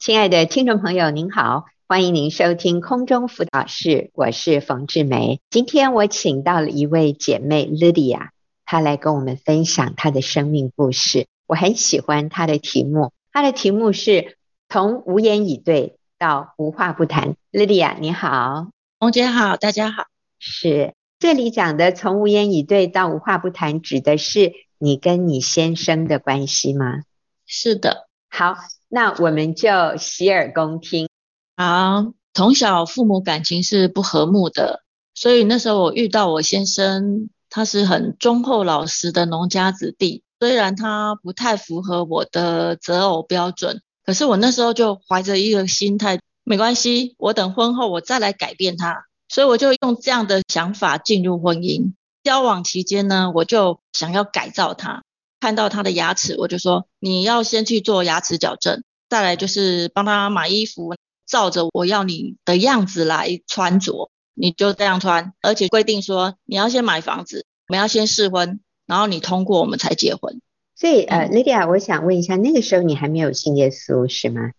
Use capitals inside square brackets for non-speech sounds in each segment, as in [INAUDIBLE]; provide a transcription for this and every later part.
亲爱的听众朋友，您好，欢迎您收听空中辅导室，我是冯志梅。今天我请到了一位姐妹 Lydia，她来跟我们分享她的生命故事。我很喜欢她的题目，她的题目是从无言以对到无话不谈。Lydia，你好，冯姐好，大家好。是这里讲的从无言以对到无话不谈，指的是你跟你先生的关系吗？是的。好。那我们就洗耳恭听。好，从小父母感情是不和睦的，所以那时候我遇到我先生，他是很忠厚老实的农家子弟。虽然他不太符合我的择偶标准，可是我那时候就怀着一个心态，没关系，我等婚后我再来改变他。所以我就用这样的想法进入婚姻。交往期间呢，我就想要改造他。看到他的牙齿，我就说你要先去做牙齿矫正，再来就是帮他买衣服，照着我要你的样子来穿着，你就这样穿。而且规定说你要先买房子，我们要先试婚，然后你通过我们才结婚。所以呃，Lydia，我想问一下，那个时候你还没有信耶稣是吗？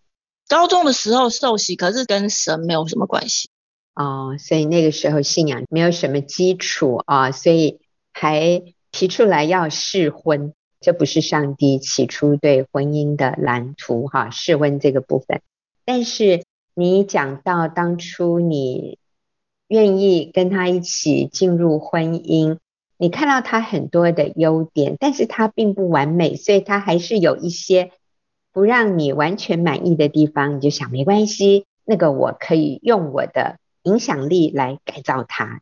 高中的时候受洗，可是跟神没有什么关系。哦，所以那个时候信仰没有什么基础啊，所以还提出来要试婚。这不是上帝起初对婚姻的蓝图哈，试问这个部分。但是你讲到当初你愿意跟他一起进入婚姻，你看到他很多的优点，但是他并不完美，所以他还是有一些不让你完全满意的地方。你就想没关系，那个我可以用我的影响力来改造他。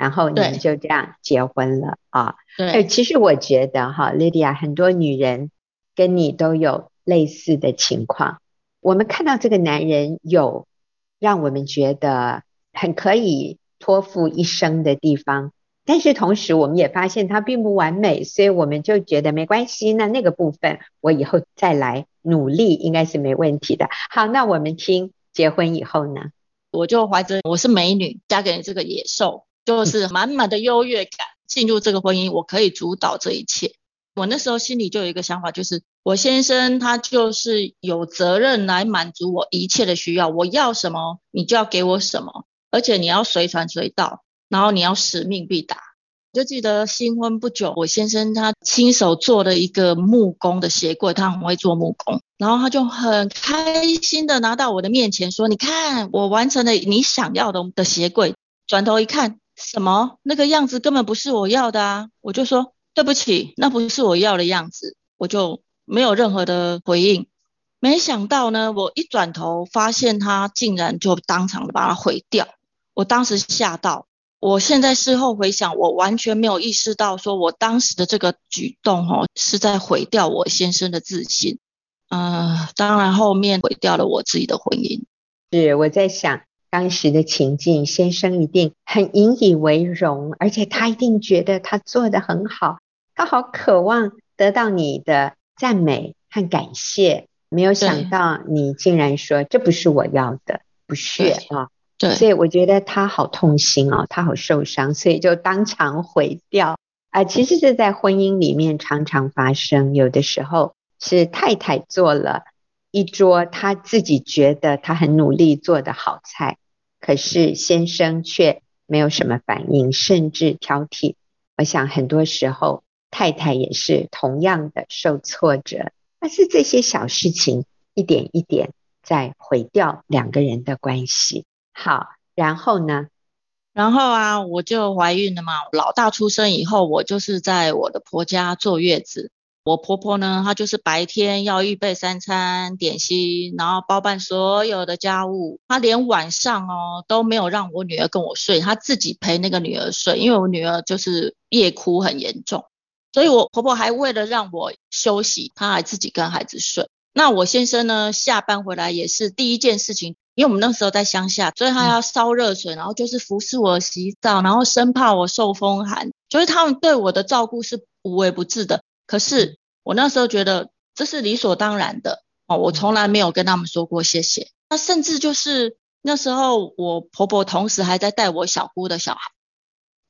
然后你们就这样结婚了啊？对，其实我觉得哈，Lydia，很多女人跟你都有类似的情况。我们看到这个男人有让我们觉得很可以托付一生的地方，但是同时我们也发现他并不完美，所以我们就觉得没关系。那那个部分我以后再来努力，应该是没问题的。好，那我们听结婚以后呢？我就怀着我是美女，嫁给这个野兽。就是满满的优越感，进入这个婚姻，我可以主导这一切。我那时候心里就有一个想法，就是我先生他就是有责任来满足我一切的需要，我要什么你就要给我什么，而且你要随传随到，然后你要使命必达。就记得新婚不久，我先生他亲手做了一个木工的鞋柜，他很会做木工，然后他就很开心的拿到我的面前说：“你看，我完成了你想要的的鞋柜。”转头一看。什么？那个样子根本不是我要的啊！我就说对不起，那不是我要的样子，我就没有任何的回应。没想到呢，我一转头发现他竟然就当场的把它毁掉。我当时吓到，我现在事后回想，我完全没有意识到，说我当时的这个举动哦，是在毁掉我先生的自信。嗯、当然后面毁掉了我自己的婚姻。是我在想。当时的情境，先生一定很引以为荣，而且他一定觉得他做得很好，他好渴望得到你的赞美和感谢。没有想到你竟然说这不是我要的，不屑啊！对，所以我觉得他好痛心哦，他好受伤，所以就当场毁掉啊。其实这在婚姻里面常常发生，有的时候是太太做了一桌他自己觉得他很努力做的好菜。可是先生却没有什么反应，甚至挑剔。我想很多时候太太也是同样的受挫折，但是这些小事情一点一点在毁掉两个人的关系。好，然后呢？然后啊，我就怀孕了嘛。老大出生以后，我就是在我的婆家坐月子。我婆婆呢，她就是白天要预备三餐点心，然后包办所有的家务。她连晚上哦都没有让我女儿跟我睡，她自己陪那个女儿睡，因为我女儿就是夜哭很严重，所以我婆婆还为了让我休息，她还自己跟孩子睡。那我先生呢，下班回来也是第一件事情，因为我们那时候在乡下，所以他要烧热水，然后就是服侍我洗澡，然后生怕我受风寒，所以他们对我的照顾是无微不至的。可是我那时候觉得这是理所当然的哦，我从来没有跟他们说过谢谢。那甚至就是那时候我婆婆同时还在带我小姑的小孩，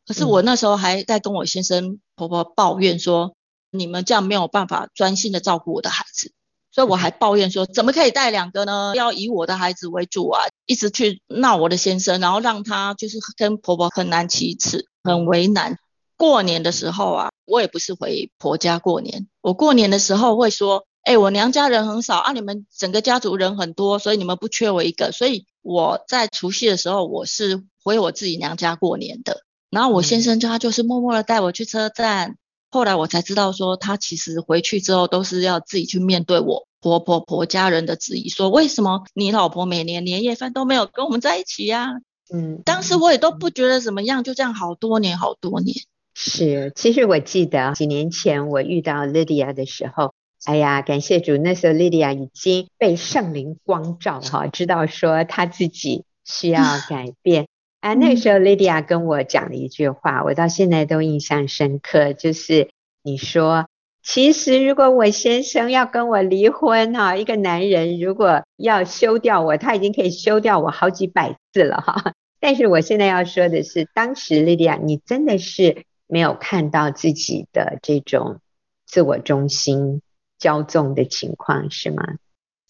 可是我那时候还在跟我先生婆婆抱怨说，你们这样没有办法专心的照顾我的孩子。所以我还抱怨说，怎么可以带两个呢？要以我的孩子为主啊，一直去闹我的先生，然后让他就是跟婆婆很难启齿，很为难。过年的时候啊，我也不是回婆家过年，我过年的时候会说，哎，我娘家人很少啊，你们整个家族人很多，所以你们不缺我一个，所以我在除夕的时候我是回我自己娘家过年的。然后我先生就他就是默默的带我去车站。后来我才知道，说他其实回去之后都是要自己去面对我婆婆婆家人的质疑，说为什么你老婆每年年夜饭都没有跟我们在一起呀？嗯，当时我也都不觉得怎么样，就这样好多年好多年。是，其实我记得几年前我遇到 Lydia 的时候，哎呀，感谢主，那时候 Lydia 已经被圣灵光照哈，知道说她自己需要改变。啊，那时候 Lydia 跟我讲了一句话，我到现在都印象深刻，就是你说，其实如果我先生要跟我离婚哈，一个男人如果要休掉我，他已经可以休掉我好几百次了哈。[LAUGHS] 但是我现在要说的是，当时 Lydia 你真的是没有看到自己的这种自我中心骄纵的情况，是吗？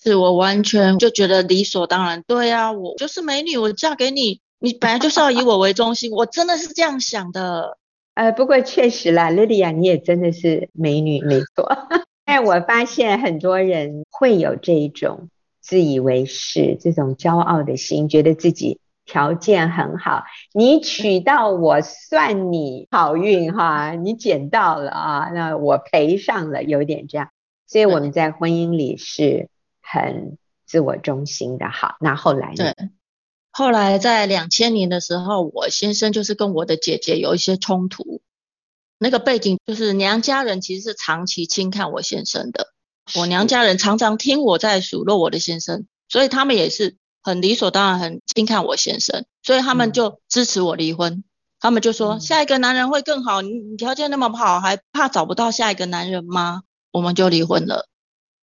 是我完全就觉得理所当然，对啊，我就是美女，我嫁给你。你本来就是要以我为中心，我真的是这样想的。呃，不过确实啦，Lydia，你也真的是美女，没错。[LAUGHS] 但我发现很多人会有这种自以为是、这种骄傲的心，觉得自己条件很好，你娶到我算你好运哈，你捡到了啊，那我赔上了，有点这样。所以我们在婚姻里是很自我中心的。好，那后来呢？对。后来在两千年的时候，我先生就是跟我的姐姐有一些冲突。那个背景就是娘家人其实是长期轻看我先生的，我娘家人常常听我在数落我的先生，所以他们也是很理所当然很轻看我先生，所以他们就支持我离婚。他们就说下一个男人会更好，你你条件那么好，还怕找不到下一个男人吗？我们就离婚了。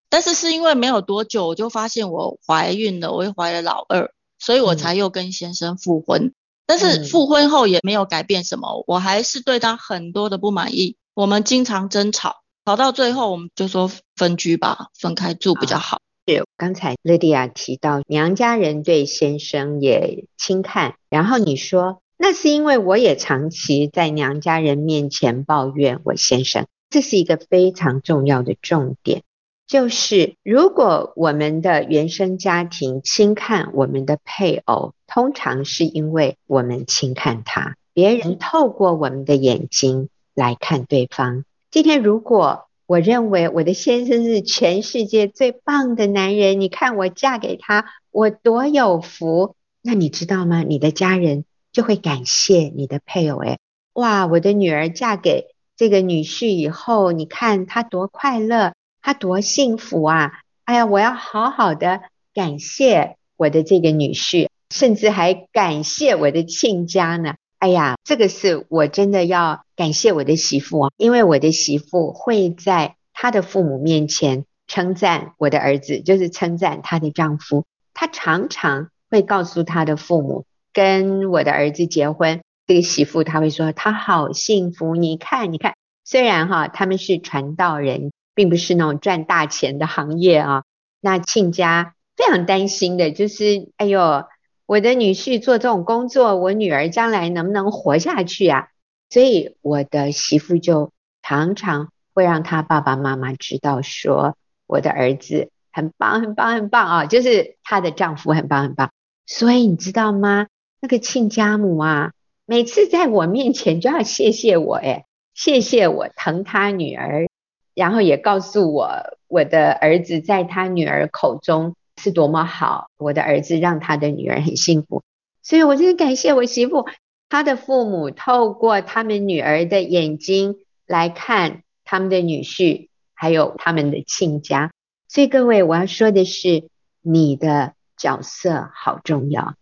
但是是因为没有多久，我就发现我怀孕了，我又怀了老二。所以我才又跟先生复婚，嗯，但是复婚后也没有改变什么，我还是对他很多的不满意。我们经常争吵，吵到最后我们就说分居吧，分开住比较好。是，刚才 Lydia 提到娘家人对先生也轻看，然后你说那是因为我也长期在娘家人面前抱怨我先生，这是一个非常重要的重点。就是如果我们的原生家庭轻看我们的配偶，通常是因为我们轻看他。别人透过我们的眼睛来看对方。今天如果我认为我的先生是全世界最棒的男人，你看我嫁给他，我多有福。那你知道吗？你的家人就会感谢你的配偶。诶，哇，我的女儿嫁给这个女婿以后，你看他多快乐。他多幸福啊！哎呀，我要好好的感谢我的这个女婿，甚至还感谢我的亲家呢。哎呀，这个是我真的要感谢我的媳妇啊，因为我的媳妇会在她的父母面前称赞我的儿子，就是称赞她的丈夫。她常常会告诉她的父母，跟我的儿子结婚，这个媳妇她会说她好幸福。你看，你看，虽然哈他们是传道人。并不是那种赚大钱的行业啊，那亲家非常担心的就是，哎呦，我的女婿做这种工作，我女儿将来能不能活下去啊？所以我的媳妇就常常会让她爸爸妈妈知道，说我的儿子很棒，很棒，很棒啊，就是她的丈夫很棒，很棒。所以你知道吗？那个亲家母啊，每次在我面前就要谢谢我，哎，谢谢我疼她女儿。然后也告诉我，我的儿子在他女儿口中是多么好，我的儿子让他的女儿很幸福，所以我真的感谢我媳妇，她的父母透过他们女儿的眼睛来看他们的女婿，还有他们的亲家。所以各位，我要说的是，你的角色好重要，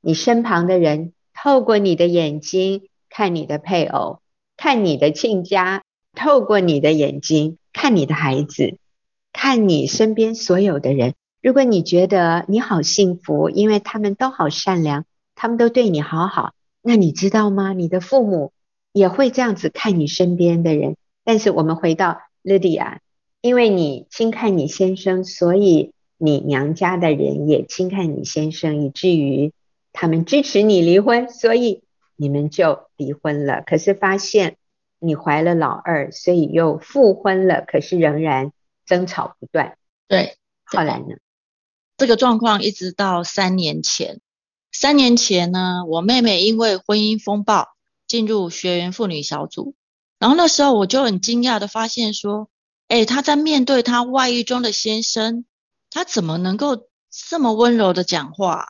你身旁的人透过你的眼睛看你的配偶，看你的亲家，透过你的眼睛。看你的孩子，看你身边所有的人。如果你觉得你好幸福，因为他们都好善良，他们都对你好好，那你知道吗？你的父母也会这样子看你身边的人。但是我们回到 Lydia，因为你轻看你先生，所以你娘家的人也轻看你先生，以至于他们支持你离婚，所以你们就离婚了。可是发现你怀了老二，所以又复婚了，可是仍然争吵不断。对，后来呢？这个状况一直到三年前。三年前呢，我妹妹因为婚姻风暴进入学员妇女小组，然后那时候我就很惊讶的发现说。哎，她在面对她外遇中的先生，她怎么能够这么温柔的讲话？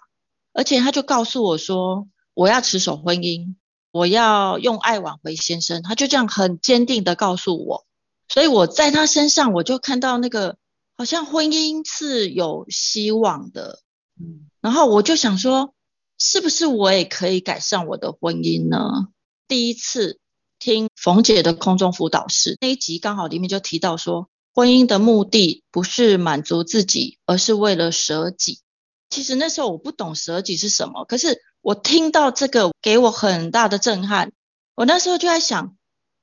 而且她就告诉我说：“我要持守婚姻，我要用爱挽回先生。”她就这样很坚定的告诉我。所以我在她身上，我就看到那个好像婚姻是有希望的。嗯，然后我就想说，是不是我也可以改善我的婚姻呢？第一次。听冯姐的空中辅导室那一集，刚好里面就提到说，婚姻的目的不是满足自己，而是为了舍己。其实那时候我不懂舍己是什么，可是我听到这个给我很大的震撼。我那时候就在想，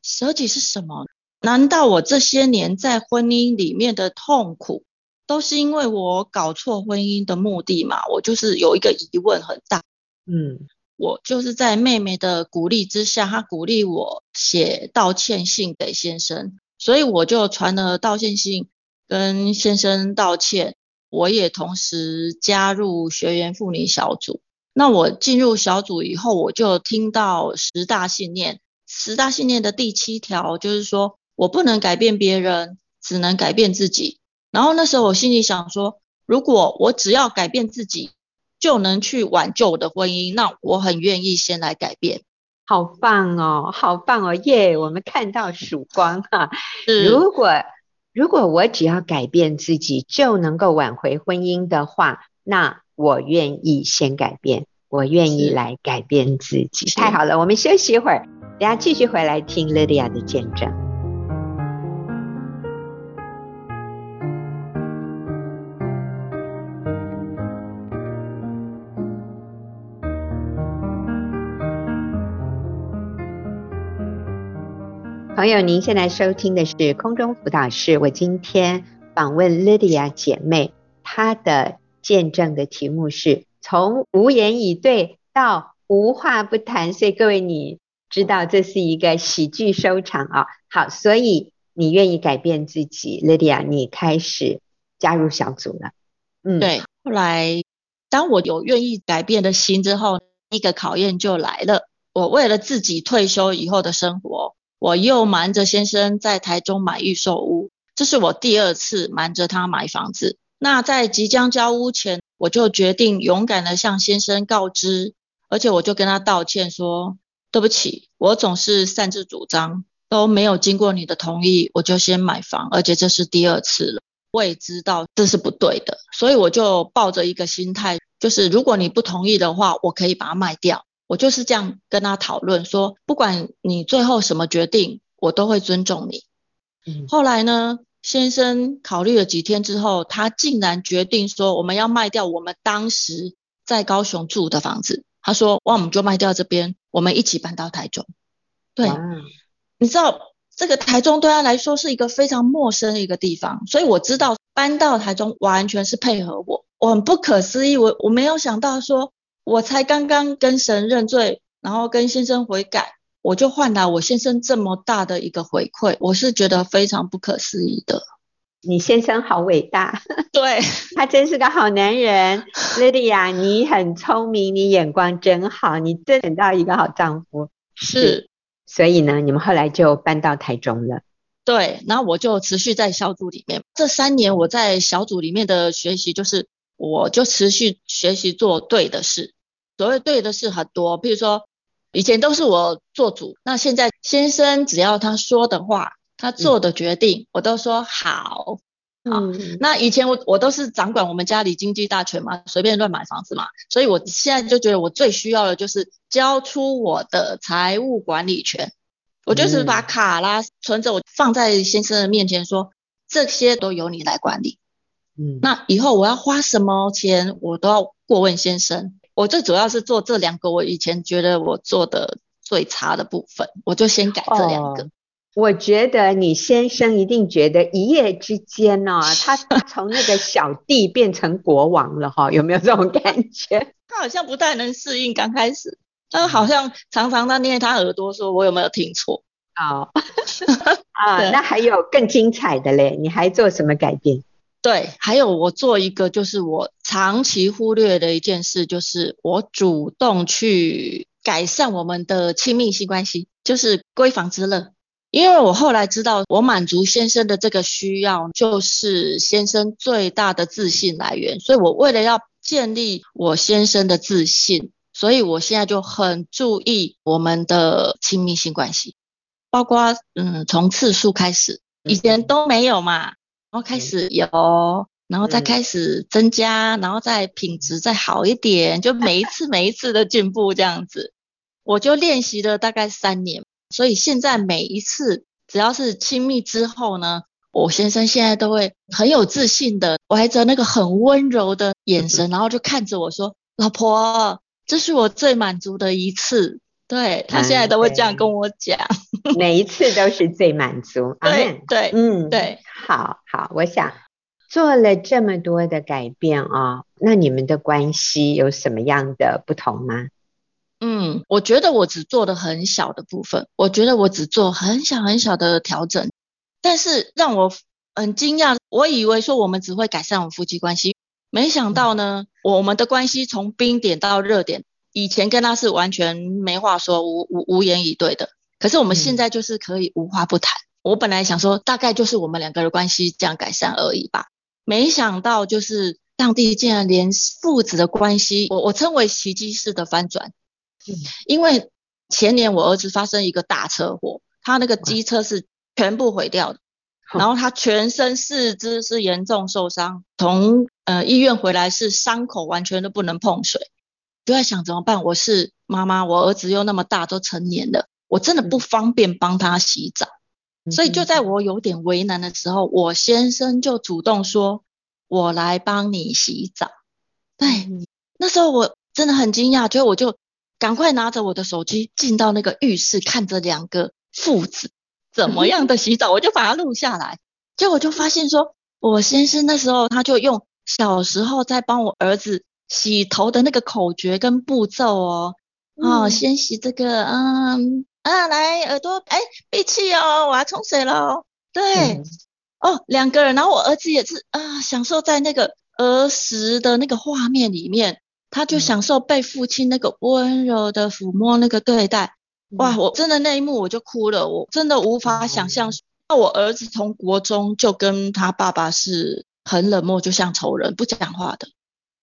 舍己是什么？难道我这些年在婚姻里面的痛苦，都是因为我搞错婚姻的目的吗？我就是有一个疑问很大。嗯。我就是在妹妹的鼓励之下，她鼓励我写道歉信给先生，所以我就传了道歉信跟先生道歉。我也同时加入学员妇女小组。那我进入小组以后，我就听到十大信念，十大信念的第七条就是说我不能改变别人，只能改变自己。然后那时候我心里想说，如果我只要改变自己，就能去挽救我的婚姻，那我很愿意先来改变。好棒哦，好棒哦，耶、yeah！我们看到曙光哈。如果如果我只要改变自己就能够挽回婚姻的话，那我愿意先改变，我愿意来改变自己。太好了，我们休息一会儿，等下继续回来听 Lydia 的见证。朋友，您现在收听的是空中辅导室。我今天访问 Lydia 姐妹，她的见证的题目是从无言以对到无话不谈。所以各位，你知道这是一个喜剧收场啊。好，所以你愿意改变自己，Lydia，你开始加入小组了。嗯，对。后来，当我有愿意改变的心之后，一个考验就来了。我为了自己退休以后的生活。我又瞒着先生在台中买预售屋，这是我第二次瞒着他买房子。那在即将交屋前，我就决定勇敢地向先生告知，而且我就跟他道歉说：“对不起，我总是擅自主张，都没有经过你的同意，我就先买房，而且这是第二次了。我也知道这是不对的，所以我就抱着一个心态，就是如果你不同意的话，我可以把它卖掉。”我就是这样跟他讨论说，不管你最后什么决定，我都会尊重你。嗯。后来呢，先生考虑了几天之后，他竟然决定说，我们要卖掉我们当时在高雄住的房子。他说，哇，我们就卖掉这边，我们一起搬到台中。对，你知道这个台中对他来说是一个非常陌生的一个地方，所以我知道搬到台中完全是配合我。我很不可思议，我我没有想到说。我才刚刚跟神认罪，然后跟先生悔改，我就换来我先生这么大的一个回馈，我是觉得非常不可思议的。你先生好伟大，对，[LAUGHS] 他真是个好男人。Lydia，你很聪明，你眼光真好，你真选到一个好丈夫。是，是，所以呢，你们后来就搬到台中了。对，然后我就持续在小组里面。这三年我在小组里面的学习，就是我就持续学习做对的事。所谓对的事很多，譬如说以前都是我做主，那现在先生只要他说的话，他做的决定，嗯、我都说好。嗯，好，那以前我我都是掌管我们家里经济大权嘛，随便乱买房子嘛，所以我现在就觉得我最需要的就是交出我的财务管理权。我就是把卡啦、存折我放在先生的面前说，这些都由你来管理。嗯，那以后我要花什么钱，我都要过问先生。我最主要是做这两个，我以前觉得我做的最差的部分，我就先改这两个。哦，我觉得你先生一定觉得一夜之间呢、哦，他 [LAUGHS] 从那个小弟变成国王了哈，有没有这种感觉？[LAUGHS] 他好像不太能适应刚开始，他好像常常在捏他耳朵，说我有没有听错？哦，[LAUGHS] 啊，那还有更精彩的嘞，你还做什么改变？对，还有我做一个就是我长期忽略的一件事，就是我主动去改善我们的亲密性关系，就是闺房之乐。因为我后来知道，我满足先生的这个需要，就是先生最大的自信来源。所以我为了要建立我先生的自信，所以我现在就很注意我们的亲密性关系，包括嗯，从次数开始，以前都没有嘛，然后开始有，然后再开始增加，然后再品质再好一点，就每一次每一次的进步这样子，我就练习了大概三年。所以现在每一次只要是亲密之后呢，我先生现在都会很有自信的，怀着那个很温柔的眼神，然后就看着我说：“老婆，这是我最满足的一次。”对，他现在都会这样跟我讲，[LAUGHS] 每一次都是最满足。对对，嗯对，好好，我想做了这么多的改变啊，那你们的关系有什么样的不同吗？嗯，我觉得我只做了很小的部分，我觉得我只做很小很小的调整，但是让我很惊讶，我以为说我们只会改善我们夫妻关系，没想到呢，我们的关系从冰点到热点，以前跟他是完全没话说，无无无言以对的，可是我们现在就是可以无话不谈。我本来想说大概就是我们两个的关系这样改善而已吧，没想到就是上帝竟然连父子的关系，我我称为奇迹式的翻转。因为前年我儿子发生一个大车祸，他那个机车是全部毁掉的，然后他全身四肢是严重受伤，从呃医院回来是伤口完全都不能碰水，就在想怎么办？我是妈妈，我儿子又那么大，都成年了，我真的不方便帮他洗澡，所以就在我有点为难的时候，我先生就主动说：“我来帮你洗澡。”对，那时候我真的很惊讶，所以我就。赶快拿着我的手机进到那个浴室，看着两个父子怎么样的洗澡，我就把它录下来。结果就发现说，我先生那时候他就用小时候在帮我儿子洗头的那个口诀跟步骤哦，啊、哦，先洗这个，嗯啊，来耳朵，哎，闭气哦，我要冲水喽。对，嗯、哦，两个人，然后我儿子也是啊，享受在那个儿时的那个画面里面。他就享受被父亲那个温柔的抚摸，那个对待，哇！我真的那一幕我就哭了，我真的无法想象。那我儿子从国中就跟他爸爸是很冷漠，就像仇人，不讲话的。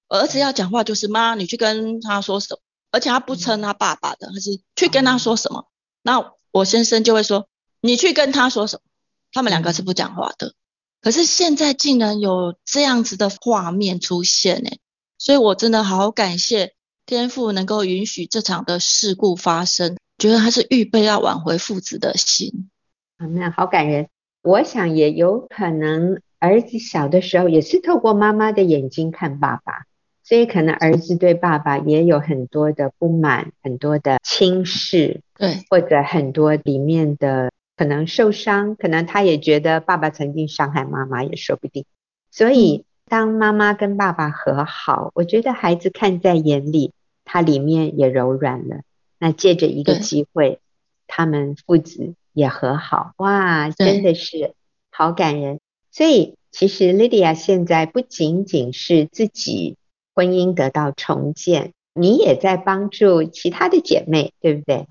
儿子要讲话就是妈，你去跟他说什么，而且他不称他爸爸的，他是去跟他说什么。那我先生就会说，你去跟他说什么。他们两个是不讲话的，可是现在竟然有这样子的画面出现，欸，所以我真的好感谢天父能够允许这场的事故发生，觉得他是预备要挽回父子的心。啊，那好感人。我想也有可能儿子小的时候也是透过妈妈的眼睛看爸爸，所以可能儿子对爸爸也有很多的不满，很多的轻视，对，或者很多里面的可能受伤，可能他也觉得爸爸曾经伤害妈妈也说不定，所以。当妈妈跟爸爸和好，我觉得孩子看在眼里，他里面也柔软了。那借着一个机会，他们父子也和好，哇，真的是好感人。所以其实 Lydia 现在不仅仅是自己婚姻得到重建，你也在帮助其他的姐妹，对不对？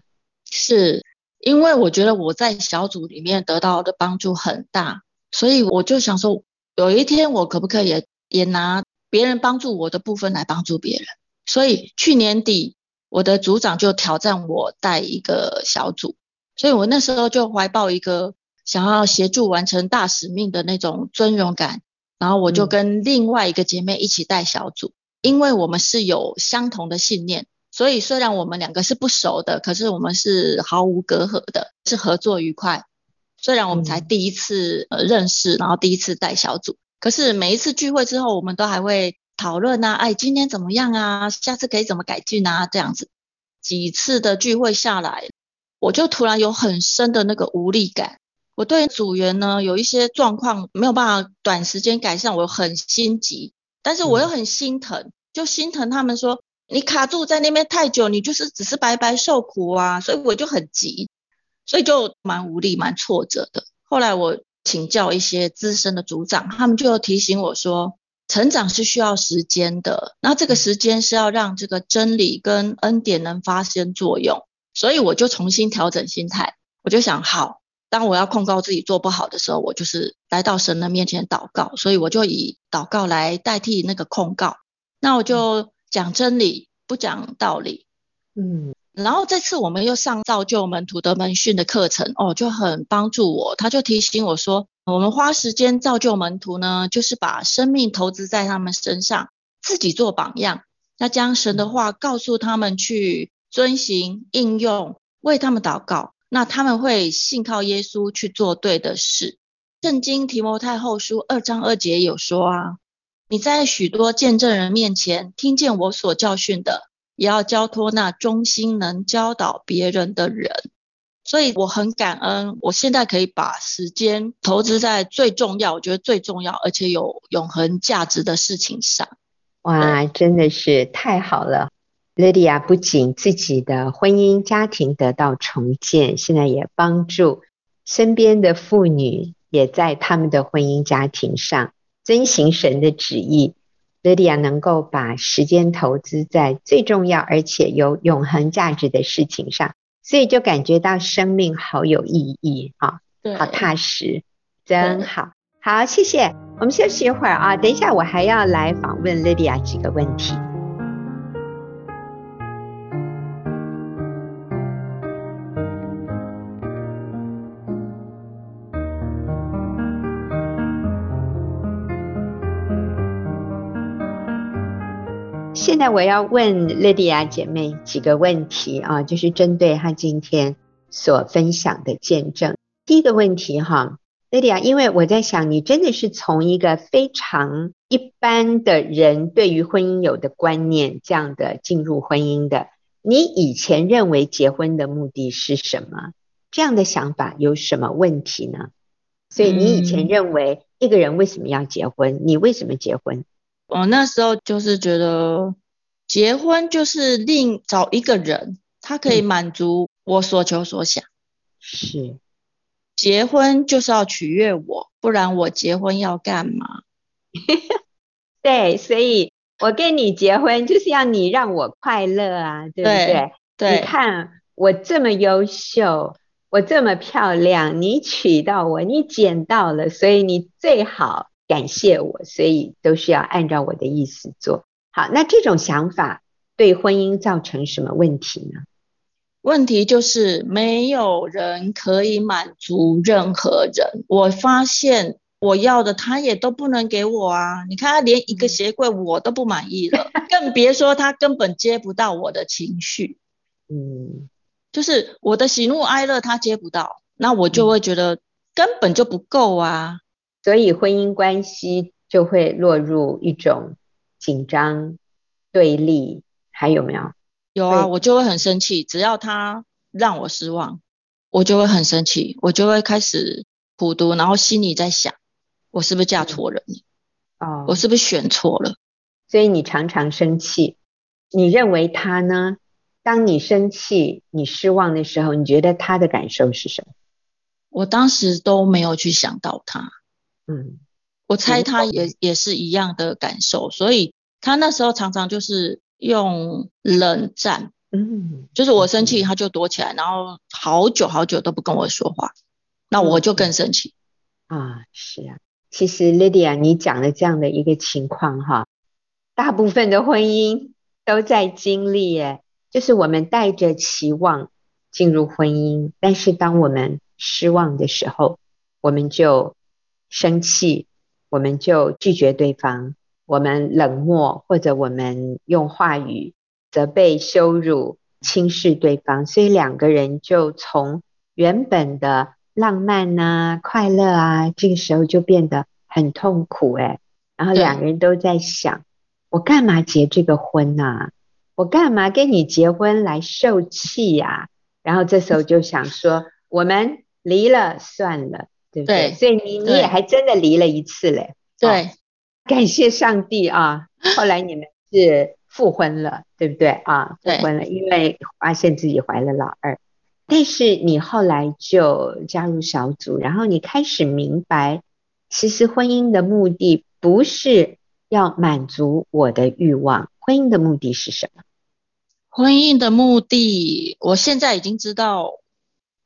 是，因为我觉得我在小组里面得到的帮助很大，所以我就想说。有一天，我可不可以也也拿别人帮助我的部分来帮助别人？所以去年底，我的组长就挑战我带一个小组，所以我那时候就怀抱一个想要协助完成大使命的那种尊荣感，然后我就跟另外一个姐妹一起带小组，因为我们是有相同的信念，所以虽然我们两个是不熟的，可是我们是毫无隔阂的，是合作愉快。虽然我们才第一次呃认识，然后第一次带小组，可是每一次聚会之后，我们都还会讨论啊，哎，今天怎么样啊？下次可以怎么改进啊？这样子几次的聚会下来，我就突然有很深的那个无力感，我对组员呢有一些状况没有办法短时间改善，我很心急，但是我又很心疼，嗯、就心疼他们说你卡住在那边太久，你就是只是白白受苦啊，所以我就很急，所以就蛮无力、蛮挫折的。后来我请教一些资深的组长，他们就提醒我说，成长是需要时间的，那这个时间是要让这个真理跟恩典能发生作用，所以我就重新调整心态，我就想好。当我要控告自己做不好的时候，我就是来到神的面前祷告，所以我就以祷告来代替那个控告。那我就讲真理，不讲道理。嗯，然后这次我们又上造就门徒的门训的课程，哦，就很帮助我。他就提醒我说，我们花时间造就门徒呢，就是把生命投资在他们身上，自己做榜样，那将神的话告诉他们去遵行、应用，为他们祷告。那他们会信靠耶稣去做对的事。圣经提摩太后书二章二节有说啊，你在许多见证人面前听见我所教训的，也要交托那忠心能教导别人的人。所以我很感恩，我现在可以把时间投资在最重要，我觉得最重要而且有永恒价值的事情上。哇，真的是太好了。Lydia 不仅自己的婚姻家庭得到重建，现在也帮助身边的妇女，也在他们的婚姻家庭上遵行神的旨意。Lydia 能够把时间投资在最重要而且有永恒价值的事情上，所以就感觉到生命好有意义啊，好踏实，真好。好，谢谢。我们休息一会儿啊，等一下我还要来访问 Lydia 几个问题。现在我要问莉迪亚姐妹几个问题啊，就是针对她今天所分享的见证。第一个问题哈，莉迪亚，因为我在想，你真的是从一个非常一般的人对于婚姻有的观念这样的进入婚姻的。你以前认为结婚的目的是什么？这样的想法有什么问题呢？所以你以前认为一个人为什么要结婚？你为什么结婚？我那时候就是觉得，结婚就是另找一个人，他可以满足我所求所想。是，结婚就是要取悦我，不然我结婚要干嘛？[LAUGHS] 对，所以我跟你结婚就是要你让我快乐啊，对不对？对，对，你看我这么优秀，我这么漂亮，你娶到我，你捡到了，所以你最好。感谢我，所以都需要按照我的意思做。好，那这种想法对婚姻造成什么问题呢？问题就是没有人可以满足任何人。我发现我要的他也都不能给我啊！你看他连一个鞋柜我都不满意了，更别说他根本接不到我的情绪。[LAUGHS] 嗯，就是我的喜怒哀乐他接不到，那我就会觉得根本就不够啊。所以婚姻关系就会落入一种紧张、对立，还有没有？有啊，我就会很生气。只要他让我失望，我就会很生气，我就会开始苦读，然后心里在想：我是不是嫁错人了？哦，我是不是选错了？所以你常常生气。你认为他呢？当你生气、你失望的时候，你觉得他的感受是什么？我当时都没有去想到他。嗯，我猜他也也是一样的感受，所以他那时候常常就是用冷战，嗯，就是我生气他就躲起来，然后好久好久都不跟我说话，那我就更生气。啊，是啊，其实 Lydia 你讲的这样的一个情况哈，大部分的婚姻都在经历，诶，就是我们带着期望进入婚姻，但是当我们失望的时候，我们就生气，我们就拒绝对方；我们冷漠，或者我们用话语责备、羞辱、轻视对方，所以两个人就从原本的浪漫啊、快乐啊，这个时候就变得很痛苦诶。然后两个人都在想：我干嘛结这个婚啊？我干嘛跟你结婚来受气呀？然后这时候就想说：我们离了算了，对不对？对，所以你你也还真的离了一次嘞。对，感谢上帝啊！[LAUGHS] 后来你们是复婚了，对不对啊？复婚了，因为发现自己怀了老二。但是你后来就加入小组，然后你开始明白，其实婚姻的目的不是要满足我的欲望，婚姻的目的是什么？婚姻的目的，我现在已经知道，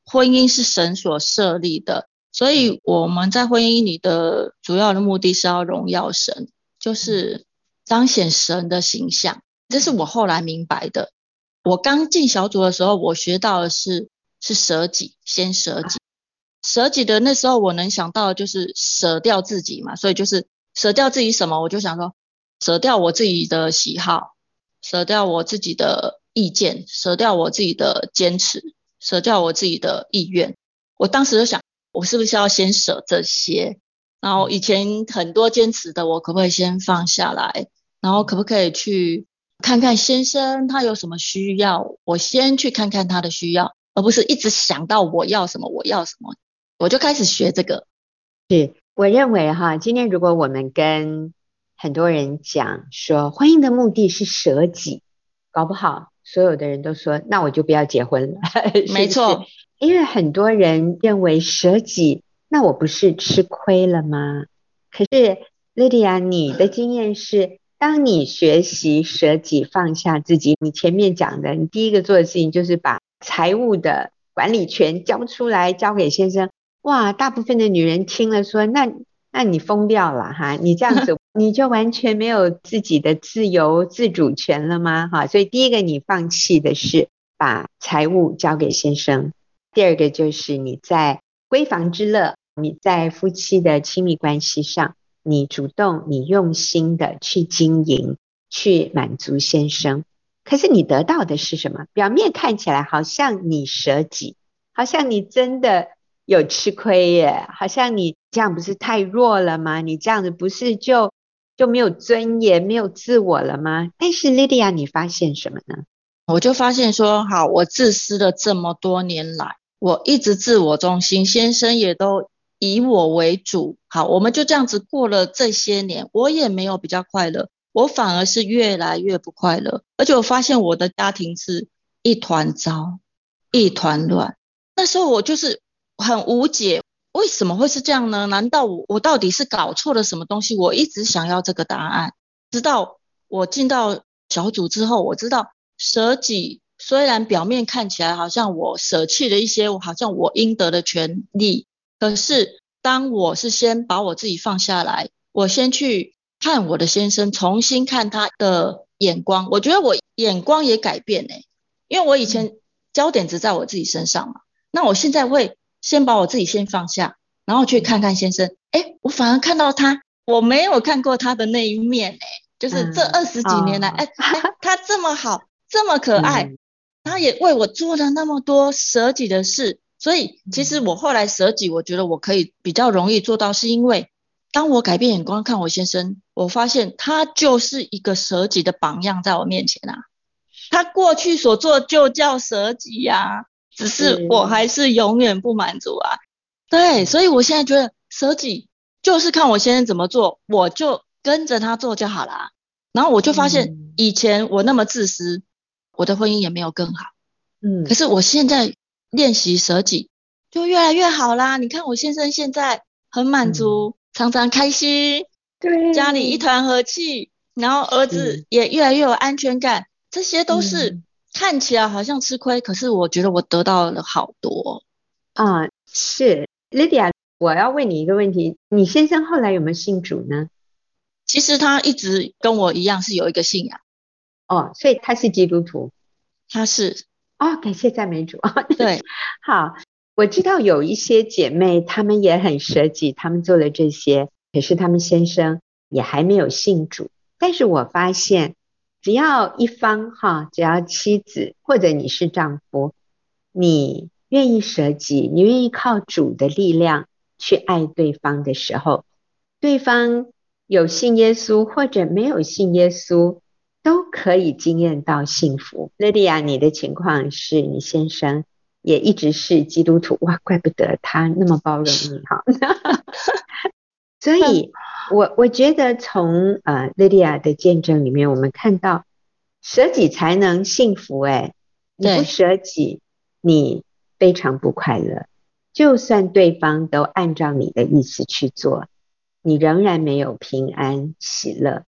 婚姻是神所设立的。所以我们在婚姻里的主要的目的是要荣耀神，就是彰显神的形象。这是我后来明白的。我刚进小组的时候，我学到的是是舍己，先舍己。舍己的那时候，我能想到的就是舍掉自己嘛，所以就是舍掉自己什么，我就想说，舍掉我自己的喜好，舍掉我自己的意见，舍掉我自己的坚持，舍掉我自己的意愿。我当时就想。我是不是要先舍这些？然后以前很多坚持的，我可不可以先放下来？然后可不可以去看看先生他有什么需要？我先去看看他的需要，而不是一直想到我要什么，我要什么，我就开始学这个。是，我认为哈，今天如果我们跟很多人讲说婚姻的目的是舍己，搞不好所有的人都说，那我就不要结婚了。[LAUGHS] 没错。因为很多人认为舍己，那我不是吃亏了吗？可是莉迪亚，你的经验是，当你学习舍己、放下自己，你前面讲的，你第一个做的事情就是把财务的管理权交出来，交给先生。哇，大部分的女人听了说，那那你疯掉了哈，你这样子你就完全没有自己的自由自主权了吗？哈，所以第一个你放弃的是把财务交给先生。第二个就是你在闺房之乐，你在夫妻的亲密关系上，你主动、你用心的去经营，去满足先生。可是你得到的是什么？表面看起来好像你舍己，好像你真的有吃亏耶，好像你这样不是太弱了吗？你这样子不是就就没有尊严、没有自我了吗？但是莉莉亚，你发现什么呢？我就发现说，好，我自私了这么多年来。我一直自我中心，先生也都以我为主。好，我们就这样子过了这些年，我也没有比较快乐，我反而是越来越不快乐。而且我发现我的家庭是一团糟，一团乱。那时候我就是很无解，为什么会是这样呢？难道我我到底是搞错了什么东西？我一直想要这个答案。直到我进到小组之后，我知道舍己。虽然表面看起来好像我舍弃了一些，我好像我应得的权利，可是当我是先把我自己放下来，我先去看我的先生，重新看他的眼光，我觉得我眼光也改变诶，因为我以前焦点只在我自己身上嘛，那我现在会先把我自己先放下，然后去看看先生，哎，我反而看到他，我没有看过他的那一面诶，就是这二十几年来，诶，他这么好，这么可爱。他也为我做了那么多舍己的事，所以其实我后来舍己，我觉得我可以比较容易做到，是因为当我改变眼光看我先生，我发现他就是一个舍己的榜样在我面前啊。他过去所做就叫舍己呀，只是我还是永远不满足啊。对，所以我现在觉得舍己就是看我先生怎么做，我就跟着他做就好啦。然后我就发现以前我那么自私。我的婚姻也没有更好，嗯，可是我现在练习舍己，就越来越好啦。你看我先生现在很满足，嗯、常常开心，对，家里一团和气，然后儿子也越来越有安全感，这些都是看起来好像吃亏，嗯、可是我觉得我得到了好多。啊，是，Lydia，我要问你一个问题，你先生后来有没有信主呢？其实他一直跟我一样是有一个信仰。哦，所以他是基督徒，他是哦，感谢赞美主。[LAUGHS] 对，好，我知道有一些姐妹，她们也很舍己，她们做了这些，可是她们先生也还没有信主。但是我发现，只要一方哈，只要妻子或者你是丈夫，你愿意舍己，你愿意靠主的力量去爱对方的时候，对方有信耶稣或者没有信耶稣。都可以经验到幸福。莉迪亚，你的情况是你先生也一直是基督徒，哇，怪不得他那么包容你哈。[LAUGHS] [LAUGHS] 所以我我觉得从呃莉莉亚的见证里面，我们看到舍己才能幸福，哎，你不舍己，你非常不快乐。就算对方都按照你的意思去做，你仍然没有平安喜乐。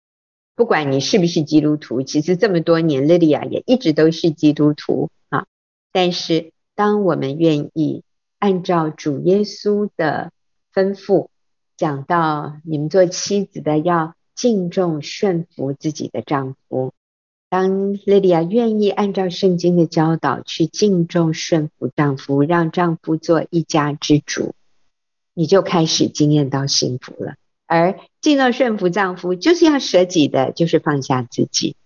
不管你是不是基督徒，其实这么多年，莉莉亚也一直都是基督徒啊。但是，当我们愿意按照主耶稣的吩咐，讲到你们做妻子的要敬重顺服自己的丈夫。当莉莉亚愿意按照圣经的教导去敬重顺服丈夫，让丈夫做一家之主，你就开始经验到幸福了。而敬重顺服丈夫，就是要舍己的，就是放下自己。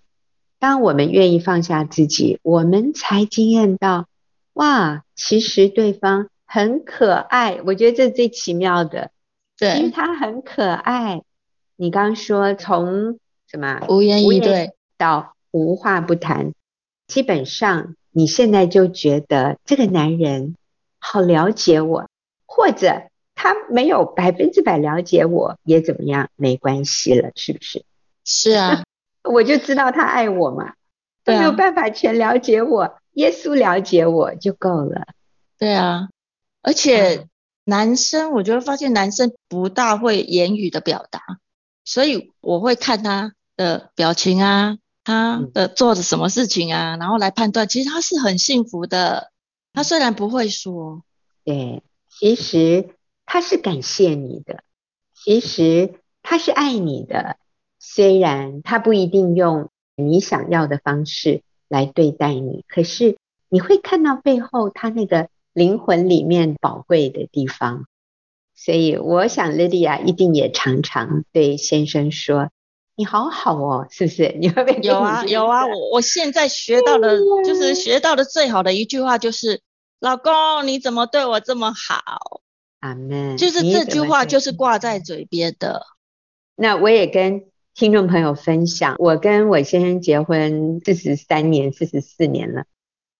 当我们愿意放下自己，我们才经验到，哇，其实对方很可爱。我觉得这是最奇妙的，对，因为他很可爱。你刚刚说从什么无言以对到。无话不谈，基本上你现在就觉得这个男人好了解我，或者他没有百分之百了解我也怎么样，没关系了，是不是？是啊，[LAUGHS] 我就知道他爱我嘛，他没有办法全了解我，啊，耶稣了解我就够了。对啊，而且男生，我就会发现男生不大会言语的表达，所以我会看他的表情啊。他的做的什么事情啊，然后来判断，其实他是很幸福的。他虽然不会说，对，其实他是感谢你的，其实他是爱你的。虽然他不一定用你想要的方式来对待你，可是你会看到背后他那个灵魂里面宝贵的地方。所以我想，莉莉亚一定也常常对先生说。你好好哦，是不是？[LAUGHS] 你会不会有啊有啊？我我现在学到的，就是学到的最好的一句话就是：老公，你怎么对我这么好？阿门。就是这句话就是挂在嘴边的。那我也跟听众朋友分享，我跟我先生结婚四十三年、四十四年了。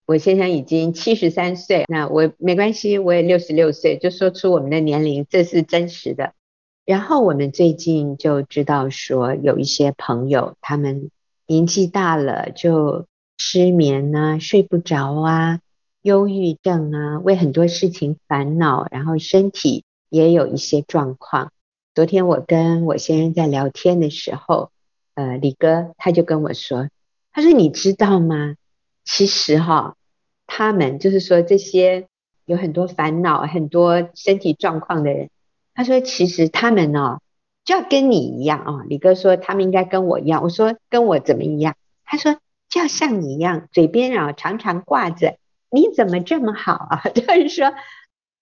我先生已经七十三岁，那我没关系，我也六十六岁，就说出我们的年龄，这是真实的。然后我们最近就知道说，有一些朋友他们年纪大了就失眠啊，睡不着啊，忧郁症啊，为很多事情烦恼，然后身体也有一些状况。昨天我跟我先生在聊天的时候，呃，李哥他就跟我说，他说你知道吗？其实哈，他们就是说这些有很多烦恼、很多身体状况的人。他说：“其实他们哦，就要跟你一样哦。”李哥说：“他们应该跟我一样。”我说：“跟我怎么一样？”他说：“就要像你一样，嘴边啊常常挂着‘你怎么这么好啊’。[LAUGHS] ”就说，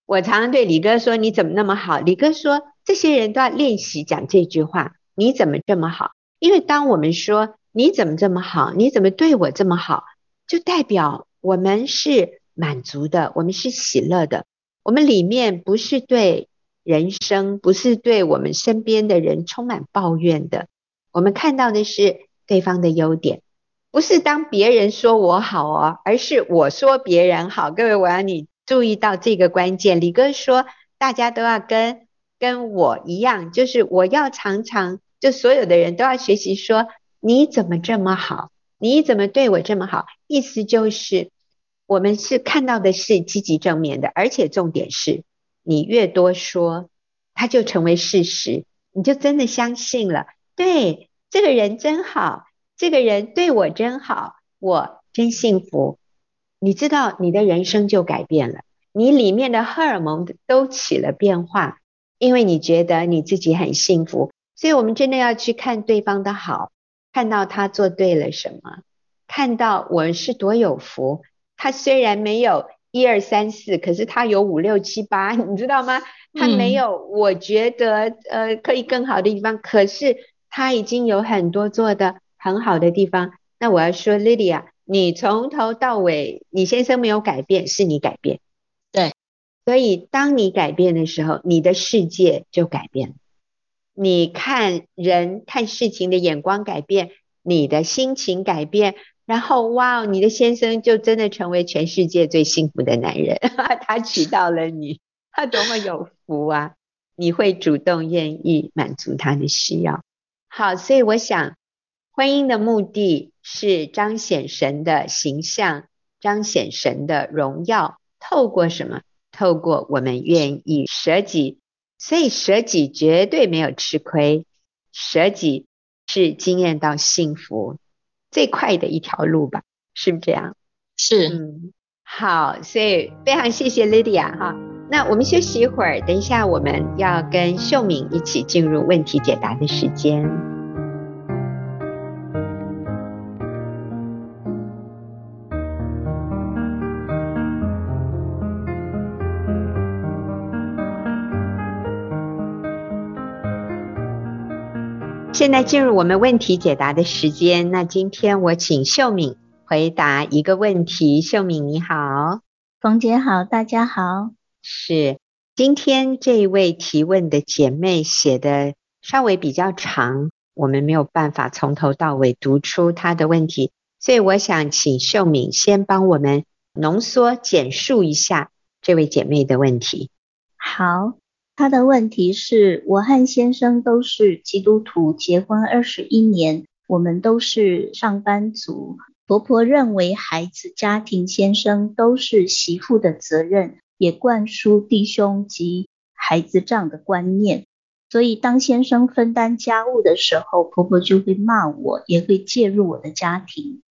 我常常对李哥说：“你怎么那么好？”李哥说：“这些人都要练习讲这句话，‘你怎么这么好’？因为当我们说‘你怎么这么好？你怎么对我这么好’，就代表我们是满足的，我们是喜乐的，我们里面不是对。”人生不是对我们身边的人充满抱怨的，我们看到的是对方的优点，不是当别人说我好哦，而是我说别人好。各位，我要你注意到这个关键。李哥说，大家都要跟跟我一样，就是我要常常，就所有的人都要学习说，你怎么这么好？你怎么对我这么好？意思就是，我们是看到的是积极正面的，而且重点是。你越多说，它就成为事实，你就真的相信了。对，这个人真好，这个人对我真好，我真幸福。你知道，你的人生就改变了，你里面的荷尔蒙都起了变化，因为你觉得你自己很幸福。所以，我们真的要去看对方的好，看到他做对了什么，看到我是多有福。他虽然没有。一二三四，可是他有五六七八，[LAUGHS] 你知道吗？他没有，我觉得、嗯、呃可以更好的地方，可是他已经有很多做的很好的地方。那我要说，，Lydia，，你从头到尾，你先生没有改变，是你改变。对，所以当你改变的时候，你的世界就改变了。你看人看事情的眼光改变，你的心情改变，然后哇，你的先生就真的成为全世界最幸福的男人，[LAUGHS] 他娶到了你，他多么有福啊！你会主动愿意满足他的需要。好，所以我想，婚姻的目的是彰显神的形象，彰显神的荣耀。透过什么？透过我们愿意舍己。所以舍己绝对没有吃亏，舍己是经验到幸福最快的一条路吧？是不是这样？是，嗯，好，所以非常谢谢 Lydia 哈。那我们休息一会儿，等一下我们要跟秀敏一起进入问题解答的时间。现在进入我们问题解答的时间。那今天我请秀敏回答一个问题。秀敏你好，冯姐好，大家好。是，今天这一位提问的姐妹写的稍微比较长，我们没有办法从头到尾读出她的问题，所以我想请秀敏先帮我们浓缩简述一下这位姐妹的问题。好。他的问题是：我和先生都是基督徒，结婚二十一年，我们都是上班族。婆婆认为孩子、家庭、先生都是媳妇的责任，也灌输弟兄及孩子这样的观念。所以，当先生分担家务的时候，婆婆就会骂我，也会介入我的家庭。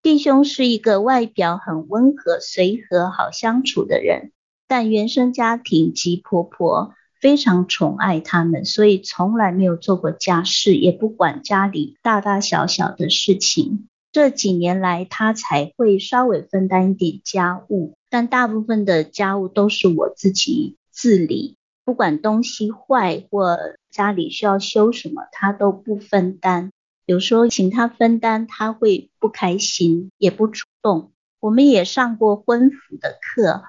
弟兄是一个外表很温和、随和、好相处的人，但原生家庭及婆婆。非常宠爱他们，所以从来没有做过家事，也不管家里大大小小的事情。这几年来，他才会稍微分担一点家务，但大部分的家务都是我自己自理。不管东西坏或家里需要修什么，他都不分担。有时候请他分担，他会不开心，也不主动。我们也上过婚服的课，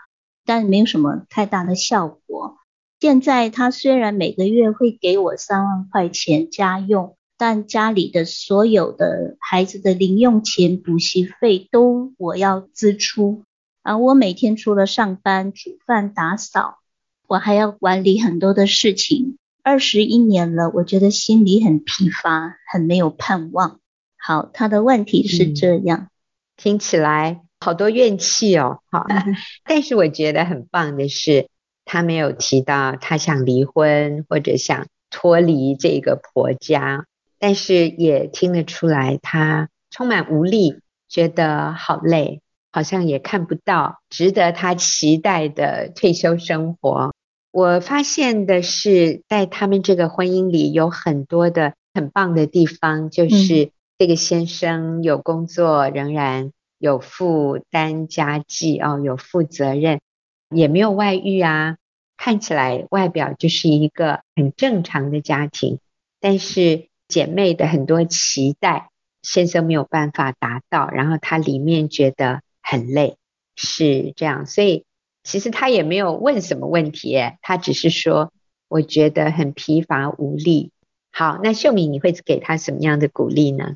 但没有什么太大的效果。现在他虽然每个月会给我三万块钱家用，但家里的所有的孩子的零用钱、补习费都我要支出。而我每天除了上班、煮饭、打扫，我还要管理很多的事情。二十一年了，我觉得心里很疲乏，很没有盼望。好，他的问题是这样，嗯、听起来好多怨气哦。好，[LAUGHS] 但是我觉得很棒的是。他没有提到他想离婚或者想脱离这个婆家，但是也听得出来他充满无力，觉得好累，好像也看不到值得他期待的退休生活。我发现的是，在他们这个婚姻里有很多的很棒的地方，就是这个先生有工作，仍然有负担家计哦，有负责任。也没有外遇啊，看起来外表就是一个很正常的家庭，但是姐妹的很多期待，先生没有办法达到，然后他里面觉得很累，是这样，所以其实他也没有问什么问题，他只是说我觉得很疲乏无力。好，那秀敏你会给他什么样的鼓励呢？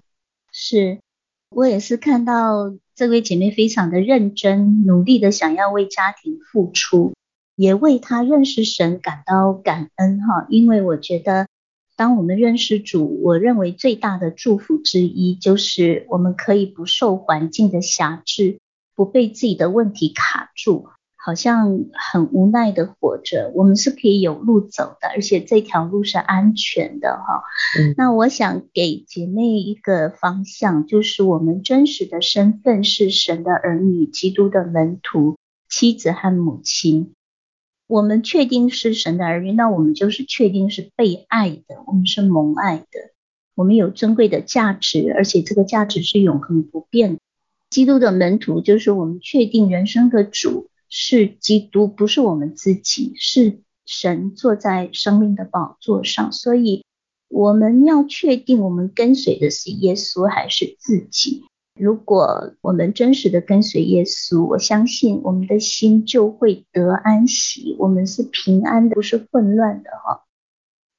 是我也是看到。这位姐妹非常的认真，努力的想要为家庭付出，也为她认识神感到感恩哈。因为我觉得，当我们认识主，我认为最大的祝福之一就是我们可以不受环境的辖制，不被自己的问题卡住。好像很无奈的活着，我们是可以有路走的，而且这条路是安全的哈。嗯。那我想给姐妹一个方向，就是我们真实的身份是神的儿女，基督的门徒，妻子和母亲。我们确定是神的儿女，那我们就是确定是被爱的，我们是蒙爱的，我们有尊贵的价值，而且这个价值是永恒不变的。基督的门徒就是我们确定人生的主。是基督，不是我们自己，是神坐在生命的宝座上，所以我们要确定我们跟随的是耶稣还是自己。如果我们真实的跟随耶稣，我相信我们的心就会得安息，我们是平安的，不是混乱的哈。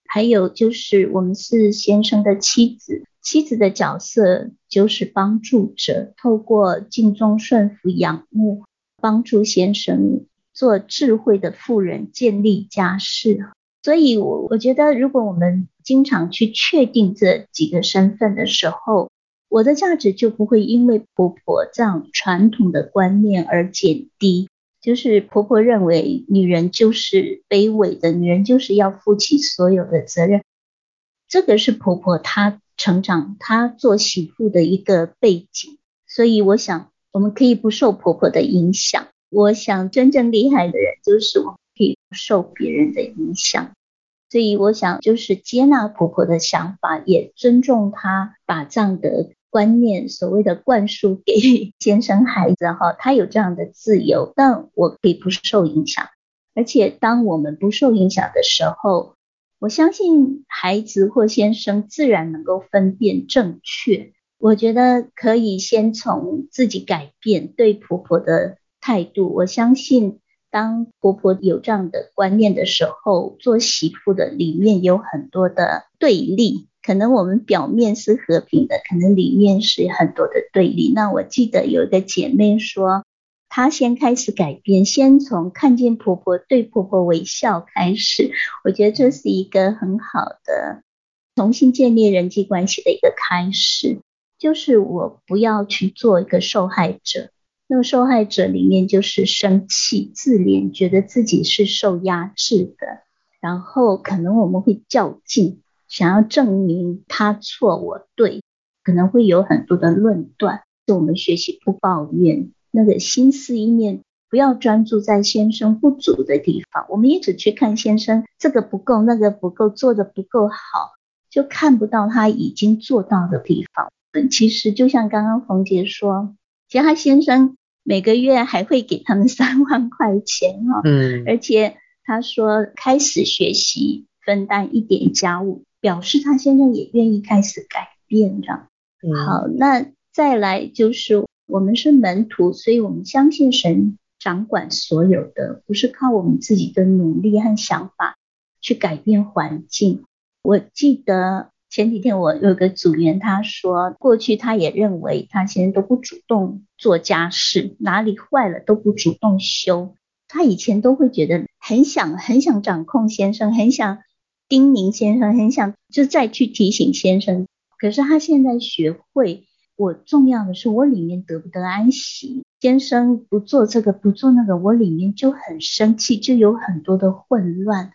还有就是我们是先生的妻子，妻子的角色就是帮助者，透过敬重顺服仰慕，帮助先生做智慧的妇人，建立家室。所以我我觉得，如果我们经常去确定这几个身份的时候，我的价值就不会因为婆婆这样传统的观念而减低。就是婆婆认为女人就是卑微的，女人就是要负起所有的责任。这个是婆婆她成长、她做媳妇的一个背景。所以我想，我们可以不受婆婆的影响。我想，真正厉害的人就是我。可以不受别人的影响，所以我想就是接纳婆婆的想法，也尊重她把这样的观念所谓的灌输给 [LAUGHS] 先生孩子哈，她有这样的自由，但我可以不受影响。而且当我们不受影响的时候，我相信孩子或先生自然能够分辨正确。我觉得可以先从自己改变对婆婆的态度，我相信。当婆婆有这样的观念的时候，做媳妇的里面有很多的对立，可能我们表面是和平的，可能里面是很多的对立。那我记得有一个姐妹说，她先开始改变，先从看见婆婆对婆婆微笑开始。我觉得这是一个很好的重新建立人际关系的一个开始，就是我不要去做一个受害者。那个受害者里面就是生气、自怜，觉得自己是受压制的，然后可能我们会较劲，想要证明他错我对，可能会有很多的论断。就我们学习不抱怨，那个心思意念不要专注在先生不足的地方，我们一直去看先生这个不够，那个不够，做得不够好，就看不到他已经做到的地方。其实就像刚刚冯姐说，其实他先生。每个月还会给他们 [LAUGHS] 三万块钱哦，嗯，而且他说开始学习分担一点家务，表示他先生也愿意开始改变这样。好，那再来就是我们是门徒，所以我们相信神掌管所有的，不是靠我们自己的努力和想法去改变环境。我记得。前几天我有个组员，他说过去他也认为他先生都不主动做家事，哪里坏了都不主动修。他以前都会觉得很想很想掌控先生，很想叮咛先生，很想就再去提醒先生。可是他现在学会，我重要的是我里面得不得安息。先生不做这个不做那个，我里面就很生气，就有很多的混乱。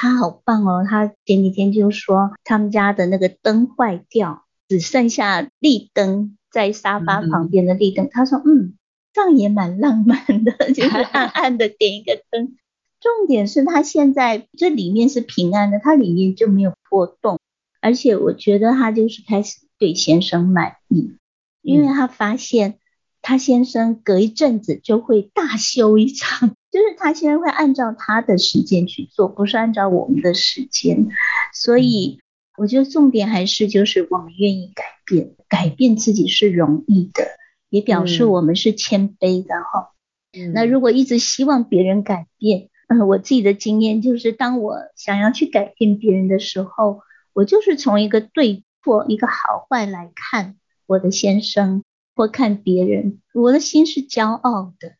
他好棒哦！他前几天就说他们家的那个灯坏掉，只剩下立灯在沙发旁边的立灯。嗯、他说：“嗯，这样也蛮浪漫的，[LAUGHS] 就是 [LAUGHS] 暗暗的点一个灯。重点是他现在这里面是平安的，他里面就没有破洞，而且我觉得他就是开始对先生满意，因为他发现他先生隔一阵子就会大修一场。”就是他现在会按照他的时间去做，不是按照我们的时间。所以我觉得重点还是就是我们愿意改变，改变自己是容易的，也表示我们是谦卑的哈。嗯。那如果一直希望别人改变，嗯，我自己的经验就是，当我想要去改变别人的时候，我就是从一个对错、一个好坏来看我的先生或看别人，我的心是骄傲的。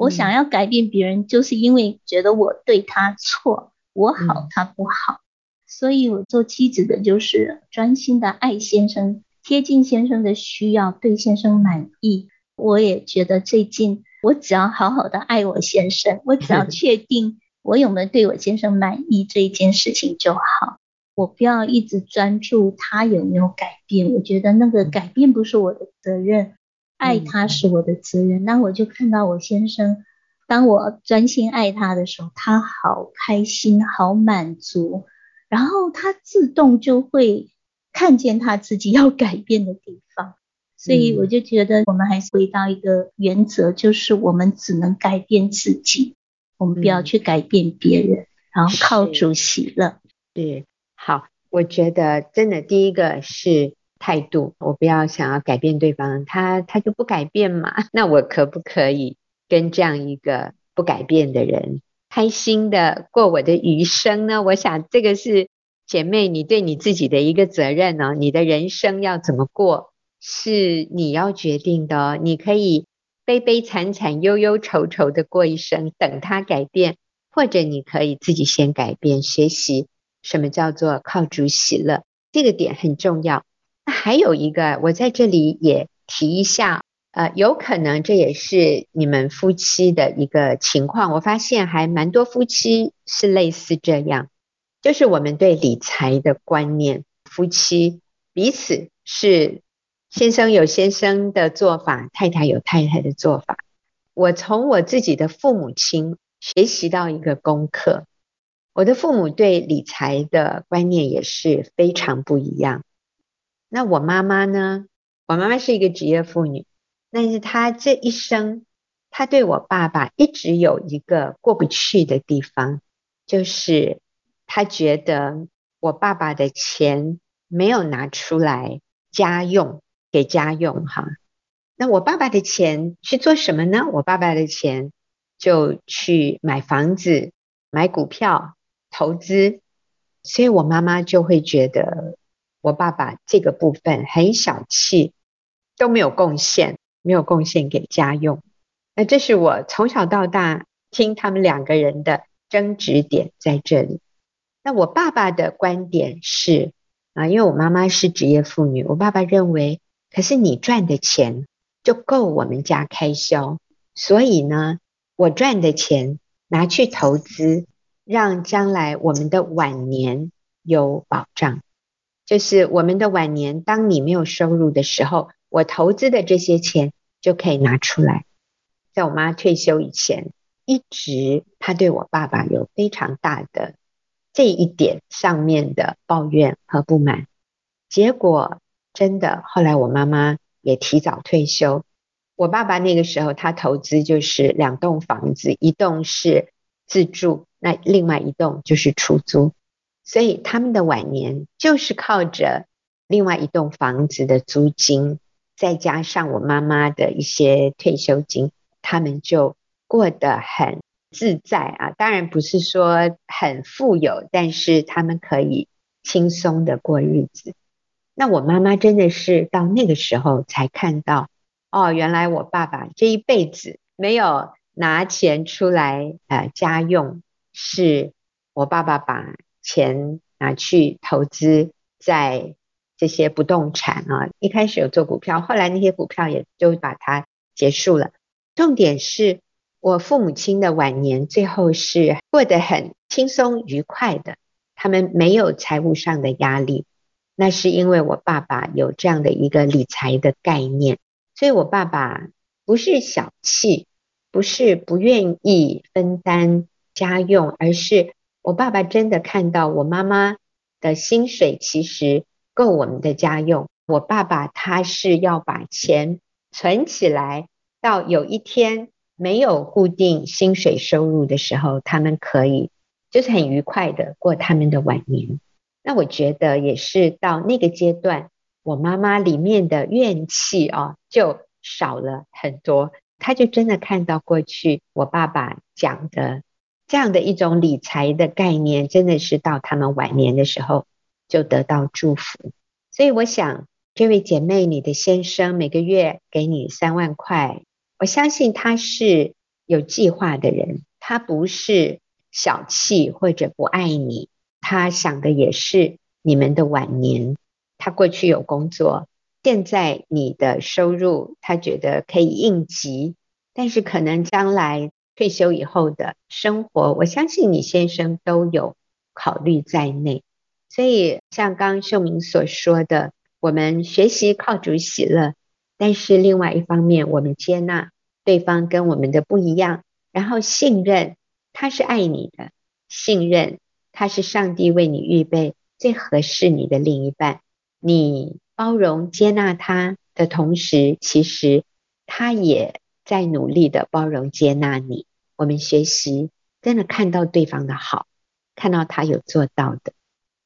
我想要改变别人，就是因为觉得我对他错，我好他不好，所以我做妻子的就是专心的爱先生，贴近先生的需要，对先生满意。我也觉得最近我只要好好的爱我先生，我只要 [LAUGHS] 确定我有没有对我先生满意这一件事情就好，我不要一直专注他有没有改变，我觉得那个改变不是我的责任。爱他是我的责任，那我就看到我先生，当我专心爱他的时候，他好开心，好满足，然后他自动就会看见他自己要改变的地方，所以我就觉得我们还是回到一个原则，就是我们只能改变自己，我们不要去改变别人，然后靠主喜乐。对，好，我觉得真的第一个是。态度，我不要想要改变对方，他他就不改变嘛。[LAUGHS] 那我可不可以跟这样一个不改变的人开心的过我的余生呢？我想这个是姐妹，你对你自己的一个责任呢、哦？你的人生要怎么过，是你要决定的、哦。你可以悲悲惨惨、忧忧愁愁的过一生，等他改变，或者你可以自己先改变，学习什么叫做靠主喜乐，这个点很重要。还有一个，我在这里也提一下，呃，有可能这也是你们夫妻的一个情况。我发现还蛮多夫妻是类似这样。就是我们对理财的观念，夫妻彼此是先生有先生的做法，太太有太太的做法。我从我自己的父母亲学习到一个功课，我的父母对理财的观念也是非常不一样。那我妈妈呢？我妈妈是一个职业妇女，但是她这一生，她对我爸爸一直有一个过不去的地方，就是。她觉得我爸爸的钱没有拿出来家用，给家用哈。那我爸爸的钱去做什么呢？我爸爸的钱就去买房子、买股票、投资。所以我妈妈就会觉得我爸爸这个部分很小气，都没有贡献，没有贡献给家用。那这是我从小到大听他们两个人的争执点在这里。那我爸爸的观点是啊，因为我妈妈是职业妇女，我爸爸认为，可是你赚的钱就够我们家开销，所以呢，我赚的钱拿去投资，让将来我们的晚年有保障。就是我们的晚年，当你没有收入的时候，我投资的这些钱就可以拿出来。在我妈退休以前，一直她对我爸爸有非常大的。这一点上面的抱怨和不满，结果真的后来我妈妈也提早退休。我爸爸那个时候他投资就是两栋房子，一栋是自住，那另外一栋就是出租，所以他们的晚年就是靠着另外一栋房子的租金，再加上我妈妈的一些退休金，他们就过得很。自在啊，当然不是说很富有，但是他们可以轻松的过日子。那我妈妈真的是到那个时候才看到，哦，原来我爸爸这一辈子没有拿钱出来呃家用，是我爸爸把钱拿去投资在这些不动产啊，一开始有做股票，后来那些股票也就把它结束了。重点是。我父母亲的晚年最后是过得很轻松愉快的，他们没有财务上的压力，那是因为我爸爸有这样的一个理财的概念，所以我爸爸不是小气，不是不愿意分担家用，而是我爸爸真的看到我妈妈的薪水其实够我们的家用，我爸爸他是要把钱存起来，到有一天。没有固定薪水收入的时候，他们可以就是很愉快的过他们的晚年。那我觉得也是到那个阶段，我妈妈里面的怨气啊就少了很多。她就真的看到过去我爸爸讲的这样的一种理财的概念，真的是到他们晚年的时候就得到祝福。所以我想，这位姐妹，你的先生每个月给你三万块。我相信他是有计划的人，他不是小气或者不爱你，他想的也是你们的晚年。他过去有工作，现在你的收入他觉得可以应急，但是可能将来退休以后的生活，我相信你先生都有考虑在内。所以像刚秀明所说的，我们学习靠主喜乐。但是另外一方面，我们接纳对方跟我们的不一样，然后信任他是爱你的，信任他是上帝为你预备最合适你的另一半。你包容接纳他的同时，其实他也在努力的包容接纳你。我们学习真的看到对方的好，看到他有做到的，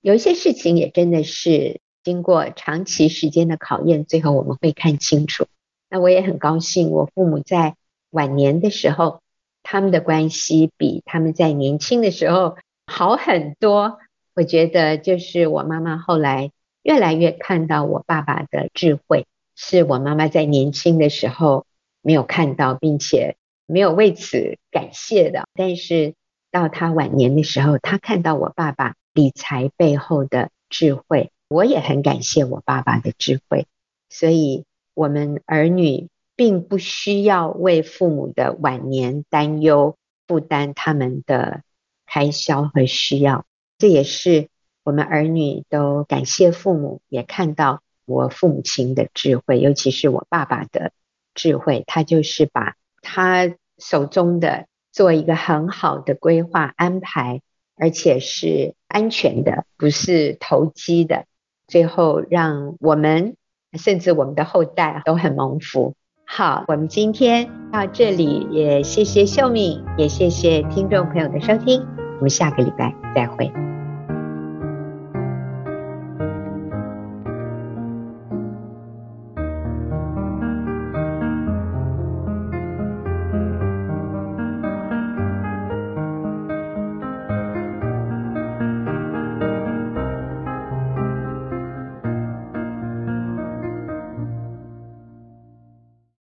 有一些事情也真的是。经过长期时间的考验，最后我们会看清楚。那我也很高兴，我父母在晚年的时候，他们的关系比他们在年轻的时候好很多。我觉得就是我妈妈后来越来越看到我爸爸的智慧，是我妈妈在年轻的时候没有看到，并且没有为此感谢的。但是到他晚年的时候，他看到我爸爸理财背后的智慧，我也很感谢我爸爸的智慧。所以，我们儿女并不需要为父母的晚年担忧，负担他们的开销和需要。这也是我们儿女都感谢父母，也看到我父母亲的智慧，尤其是我爸爸的智慧。他就是把他手中的做一个很好的规划安排，而且是安全的，不是投机的。最后让我们甚至我们的后代都很蒙福。好，我们今天到这里，也谢谢秀敏，也谢谢听众朋友的收听。我们下个礼拜再会。